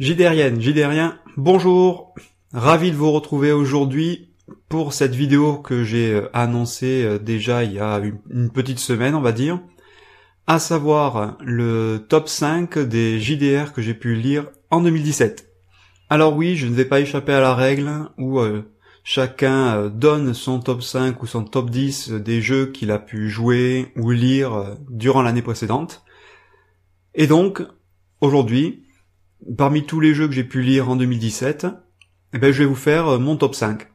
JDRienne, JDRien, bonjour Ravi de vous retrouver aujourd'hui pour cette vidéo que j'ai euh, annoncée euh, déjà il y a une petite semaine, on va dire, à savoir le top 5 des JDR que j'ai pu lire en 2017. Alors oui, je ne vais pas échapper à la règle où euh, chacun donne son top 5 ou son top 10 des jeux qu'il a pu jouer ou lire durant l'année précédente. Et donc, aujourd'hui, parmi tous les jeux que j'ai pu lire en 2017, eh ben, je vais vous faire euh, mon top 5.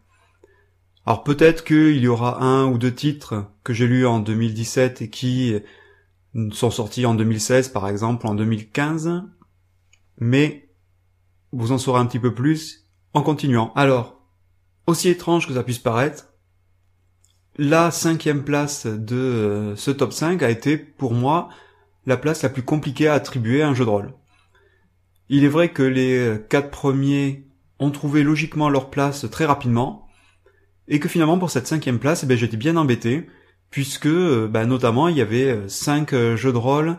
Alors peut-être qu'il y aura un ou deux titres que j'ai lus en 2017 et qui sont sortis en 2016 par exemple, en 2015, mais vous en saurez un petit peu plus en continuant. Alors, aussi étrange que ça puisse paraître, la cinquième place de euh, ce top 5 a été pour moi la place la plus compliquée à attribuer à un jeu de rôle. Il est vrai que les quatre premiers ont trouvé logiquement leur place très rapidement, et que finalement pour cette cinquième place, eh ben, j'étais bien embêté, puisque euh, bah, notamment il y avait euh, cinq euh, jeux de rôle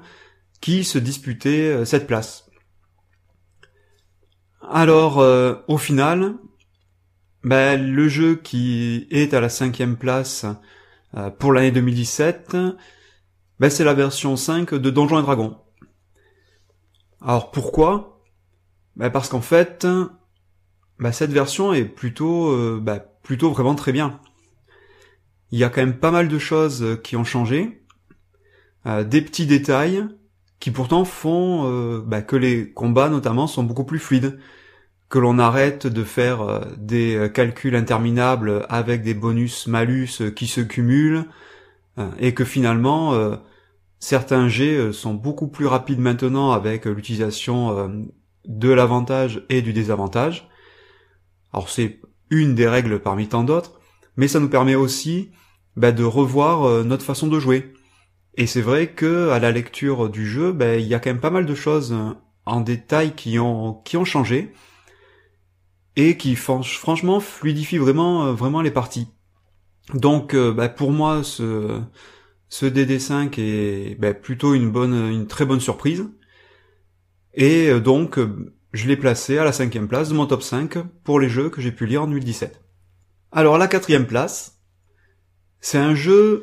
qui se disputaient cette place. Alors au final, bah, le jeu qui est à la cinquième place pour l'année 2017, bah, c'est la version 5 de Donjons et Dragons. Alors pourquoi? Bah parce qu'en fait, bah cette version est plutôt, euh, bah, plutôt vraiment très bien. Il y a quand même pas mal de choses euh, qui ont changé, euh, des petits détails qui pourtant font bah, que les combats notamment sont beaucoup plus fluides, que l'on arrête de faire des calculs interminables avec des bonus malus qui se cumulent, et que finalement certains jets sont beaucoup plus rapides maintenant avec l'utilisation de l'avantage et du désavantage. Alors c'est une des règles parmi tant d'autres, mais ça nous permet aussi bah, de revoir euh, notre façon de jouer. Et c'est vrai que à la lecture du jeu, bah, il y a quand même pas mal de choses euh, en détail qui ont qui ont changé et qui franchement fluidifient vraiment euh, vraiment les parties. Donc bah, pour moi ce ce DD5 est plutôt une bonne une très bonne surprise. Et euh, donc, euh, je l'ai placé à la cinquième place de mon top 5 pour les jeux que j'ai pu lire en 2017. Alors la quatrième place, c'est un jeu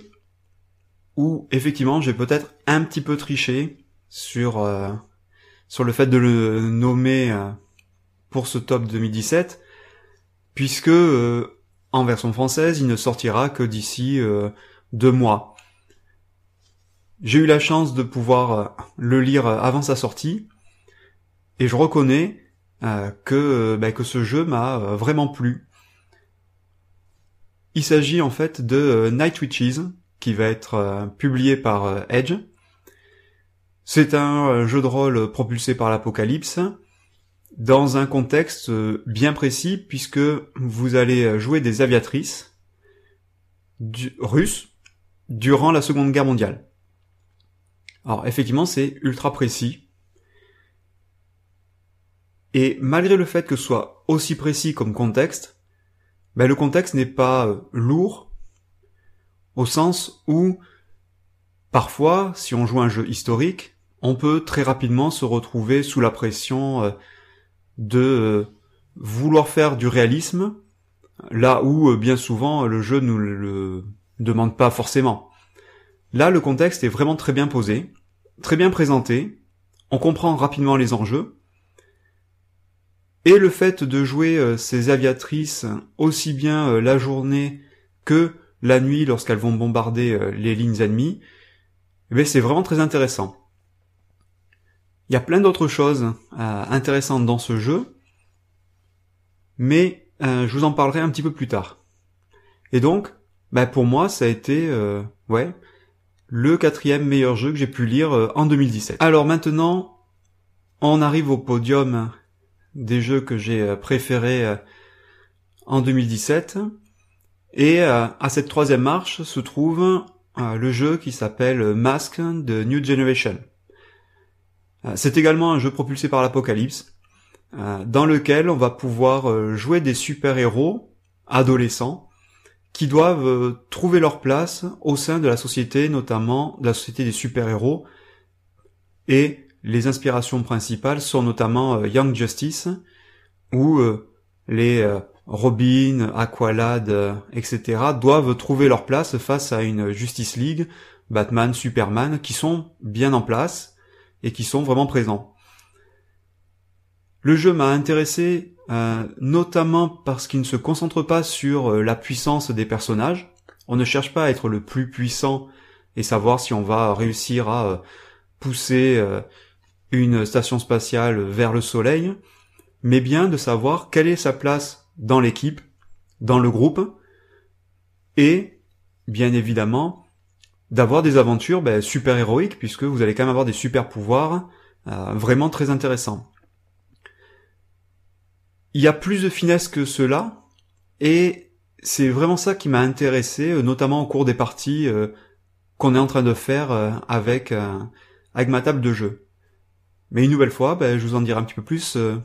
où effectivement j'ai peut-être un petit peu triché sur euh, sur le fait de le nommer pour ce top 2017, puisque en version française il ne sortira que d'ici deux mois. J'ai eu la chance de pouvoir le lire avant sa sortie, et je reconnais euh, que, euh, bah, que ce jeu m'a euh, vraiment plu. Il s'agit en fait de Night Witches, qui va être publié par Edge. C'est un jeu de rôle propulsé par l'apocalypse, dans un contexte bien précis, puisque vous allez jouer des aviatrices russes durant la Seconde Guerre mondiale. Alors effectivement, c'est ultra précis, et malgré le fait que ce soit aussi précis comme contexte, ben le contexte n'est pas euh, lourd, au sens où, parfois, si on joue un jeu historique, on peut très rapidement se retrouver sous la pression euh, de euh, vouloir faire du réalisme, là où bien souvent le jeu ne le demande pas forcément. Là, le contexte est vraiment très bien posé, très bien présenté, on comprend rapidement les enjeux, et le fait de jouer euh, ces aviatrices aussi bien euh, la journée que la nuit lorsqu'elles vont bombarder euh, les lignes ennemies, eh c'est vraiment très intéressant. Il y a plein d'autres choses intéressantes dans ce jeu, mais je vous en parlerai un petit peu plus tard. Et donc, bah, pour moi, ça a été, ouais, le quatrième meilleur jeu que j'ai pu lire en 2017. Alors maintenant, on arrive au podium des jeux que j'ai euh, préférés euh, en 2017. Et euh, à cette troisième marche se trouve le jeu qui s'appelle Mask de New Generation. C'est également un jeu propulsé par l'Apocalypse, dans lequel on va pouvoir jouer des super-héros adolescents qui doivent trouver leur place au sein de la société, notamment de la société des super-héros, et les inspirations principales sont notamment euh, Young Justice, où euh, les euh, Robin, Aqualad, etc. doivent trouver leur place face à une Justice League, Batman, Superman, qui sont bien en place et qui sont vraiment présents. Le jeu m'a intéressé notamment parce qu'il ne se concentre pas sur la puissance des personnages. On ne cherche pas à être le plus puissant et savoir si on va réussir à pousser une station spatiale vers le Soleil, mais bien de savoir quelle est sa place dans l'équipe, dans le groupe, et bien évidemment d'avoir des aventures ben, super héroïques puisque vous allez quand même avoir des super pouvoirs euh, vraiment très intéressants. Il y a plus de finesse que cela et c'est vraiment ça qui m'a intéressé, euh, notamment au cours des parties euh, qu'on est en train de faire avec avec ma table de jeu. Mais une nouvelle fois, ben, je vous en dirai un petit peu plus euh,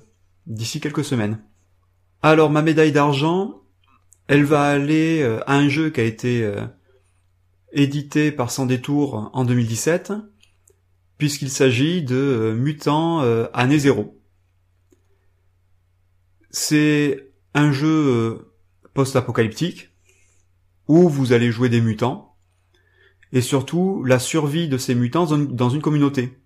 d'ici quelques semaines. Alors ma médaille d'argent, elle va aller euh, à un jeu qui a été euh, édité par Sans Détour en 2017, puisqu'il s'agit de Mutant Année Zéro. C'est un jeu post-apocalyptique où vous allez jouer des mutants et surtout la survie de ces mutants dans une communauté.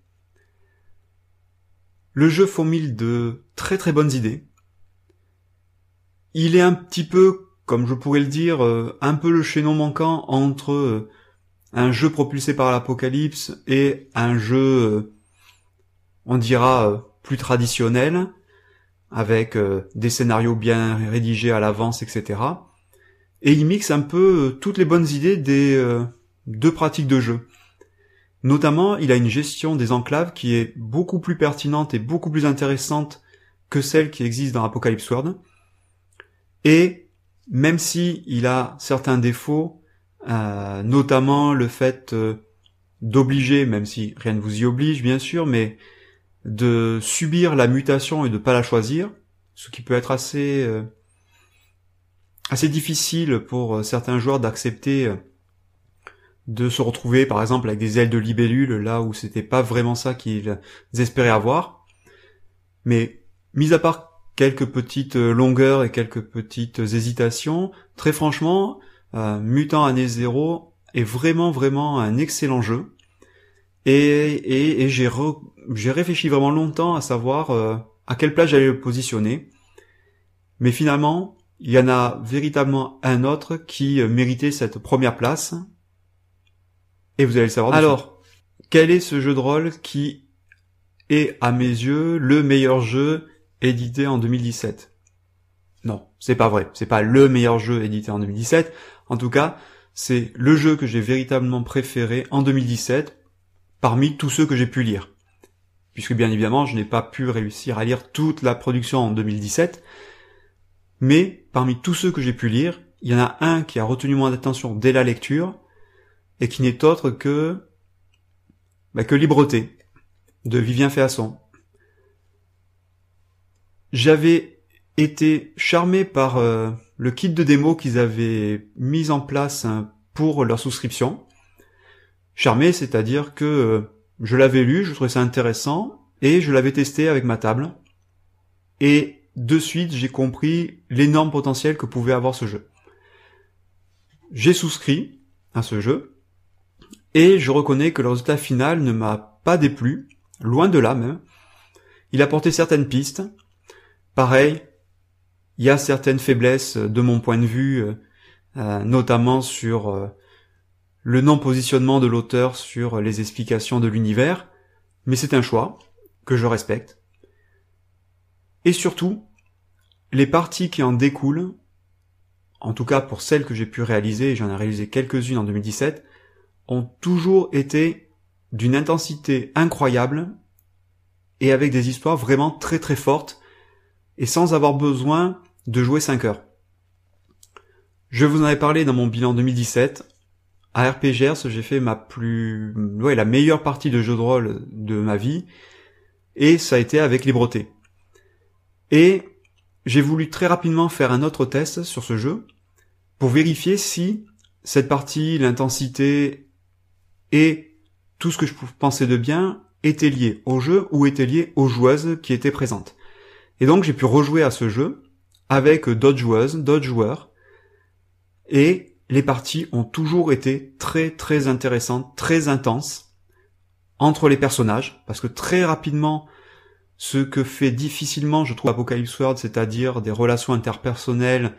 Le jeu fourmille de très très bonnes idées. Il est un petit peu, comme je pourrais le dire, euh, un peu le chaînon manquant entre euh, un jeu propulsé par l'apocalypse et un jeu, euh, on dira, plus traditionnel, avec des scénarios bien rédigés à l'avance, etc. Et il mixe un peu toutes les bonnes idées des deux pratiques de jeu. Notamment, il a une gestion des enclaves qui est beaucoup plus pertinente et beaucoup plus intéressante que celle qui existe dans Apocalypse World. Et même si il a certains défauts, euh, notamment le fait euh, d'obliger, même si rien ne vous y oblige bien sûr, mais de subir la mutation et de pas la choisir, ce qui peut être assez euh, assez difficile pour certains joueurs d'accepter de se retrouver par exemple avec des ailes de libellule là où c'était pas vraiment ça qu'ils espéraient avoir. Mais mis à part quelques petites longueurs et quelques petites hésitations, très franchement, euh, Mutant Année Zéro est vraiment vraiment un excellent jeu. Et, et, j'ai j'ai réfléchi vraiment longtemps à savoir euh, à quelle place j'allais le positionner. Mais finalement, il y en a véritablement un autre qui méritait cette première place, et vous allez le savoir. Alors, quel est ce jeu de rôle qui est, à mes yeux, le meilleur jeu édité en 2017 Non, c'est pas vrai. C'est pas le meilleur jeu édité en 2017. En tout cas, c'est le jeu que j'ai véritablement préféré en 2017 parmi tous ceux que j'ai pu lire. Puisque bien évidemment, je n'ai pas pu réussir à lire toute la production en 2017. Mais parmi tous ceux que j'ai pu lire, il y en a un qui a retenu mon attention dès la lecture, et qui n'est autre que bah, que Libreté de Vivien Féasson. J'avais été charmé par euh, le kit de démo qu'ils avaient mis en place hein, pour leur souscription. Charmé, c'est-à-dire que euh, je l'avais lu, je trouvais ça intéressant, et je l'avais testé avec ma table. Et de suite, j'ai compris l'énorme potentiel que pouvait avoir ce jeu. J'ai souscrit à ce jeu, et je reconnais que le résultat final ne m'a pas déplu, loin de là même. Il a porté certaines pistes. Pareil, il y a certaines faiblesses de mon point de vue, euh, notamment sur euh, le non-positionnement de l'auteur sur les explications de l'univers, mais c'est un choix que je respecte. Et surtout, les parties qui en découlent, en tout cas pour celles que j'ai pu réaliser, j'en ai réalisé quelques-unes en 2017, ont toujours été d'une intensité incroyable et avec des histoires vraiment très très fortes et sans avoir besoin de jouer 5 heures. Je vous en ai parlé dans mon bilan 2017. À RPGers, j'ai fait ma plus, ouais, la meilleure partie de jeu de rôle de ma vie et ça a été avec Libreté. Et j'ai voulu très rapidement faire un autre test sur ce jeu pour vérifier si cette partie, l'intensité et tout ce que je pensais de bien était lié au jeu ou était lié aux joueuses qui étaient présentes. Et donc j'ai pu rejouer à ce jeu avec d'autres joueuses, d'autres joueurs, et les parties ont toujours été très très intéressantes, très intenses entre les personnages, parce que très rapidement, ce que fait difficilement, je trouve, Apocalypse World, c'est-à-dire des relations interpersonnelles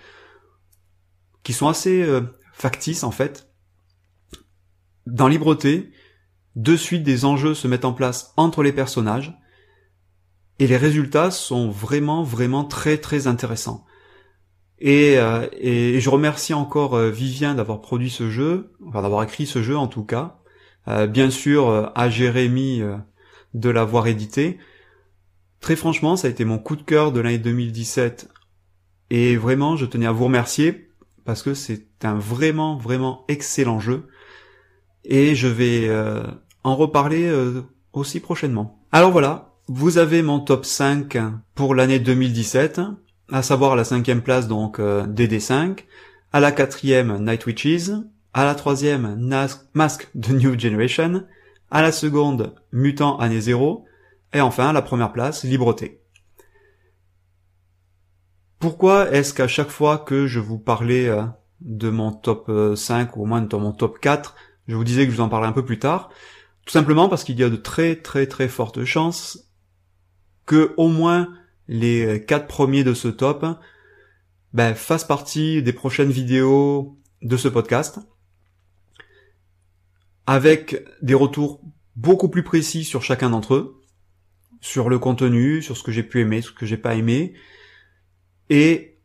qui sont assez euh, factices en fait, dans Libreté, de suite des enjeux se mettent en place entre les personnages, et les résultats sont vraiment vraiment très très intéressants. Et, euh, je remercie encore euh, Vivien d'avoir produit ce jeu, enfin d'avoir écrit ce jeu en tout cas. Euh, bien sûr à Jérémy de l'avoir édité. Très franchement, ça a été mon coup de cœur de l'année 2017. Et vraiment, je tenais à vous remercier parce que c'est un vraiment vraiment excellent jeu. Et je vais en reparler aussi prochainement. Alors voilà, vous avez mon top 5 pour l'année 2017 à savoir à la cinquième place donc euh, DD5, à la quatrième Night Witches, à la troisième Mask de New Generation, à la seconde Mutant Année Zéro, et enfin à la première place Libreté. Pourquoi est-ce qu'à chaque fois que je vous parlais euh, de mon top 5 euh, ou au moins de mon top 4, je vous disais que je vous en parlerai un peu plus tard. Tout simplement parce qu'il y a de très très très fortes chances que au moins les quatre premiers de ce top ben, fassent partie des prochaines vidéos de ce podcast. Avec des retours beaucoup plus précis sur chacun d'entre eux, sur le contenu, sur ce que j'ai pu aimer, ce que j'ai pas aimé, et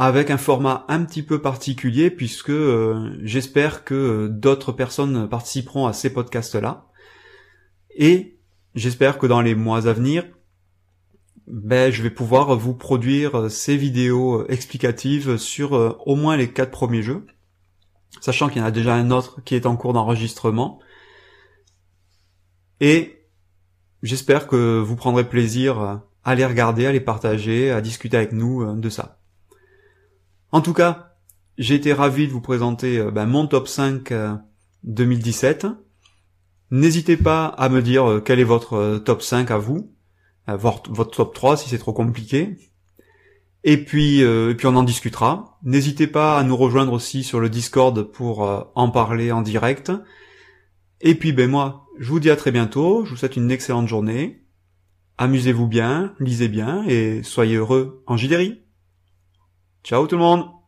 avec un format un petit peu particulier puisque euh, j'espère que d'autres personnes participeront à ces podcasts-là. Et j'espère que dans les mois à venir, ben, je vais pouvoir vous produire ces vidéos explicatives sur euh, au moins les quatre premiers jeux, sachant qu'il y en a déjà un autre qui est en cours d'enregistrement. Et j'espère que vous prendrez plaisir à les regarder, à les partager, à discuter avec nous euh, de ça. En tout cas, j'ai été ravi de vous présenter euh, ben, mon top 5 2017. N'hésitez pas à me dire quel est votre top 5 à vous votre, top 3 si c'est trop compliqué. Et puis, euh, et puis on en discutera. N'hésitez pas à nous rejoindre aussi sur le Discord pour euh, en parler en direct. Et puis ben moi, je vous dis à très bientôt, je vous souhaite une excellente journée. Amusez-vous bien, lisez bien et soyez heureux en JDRI. Ciao tout le monde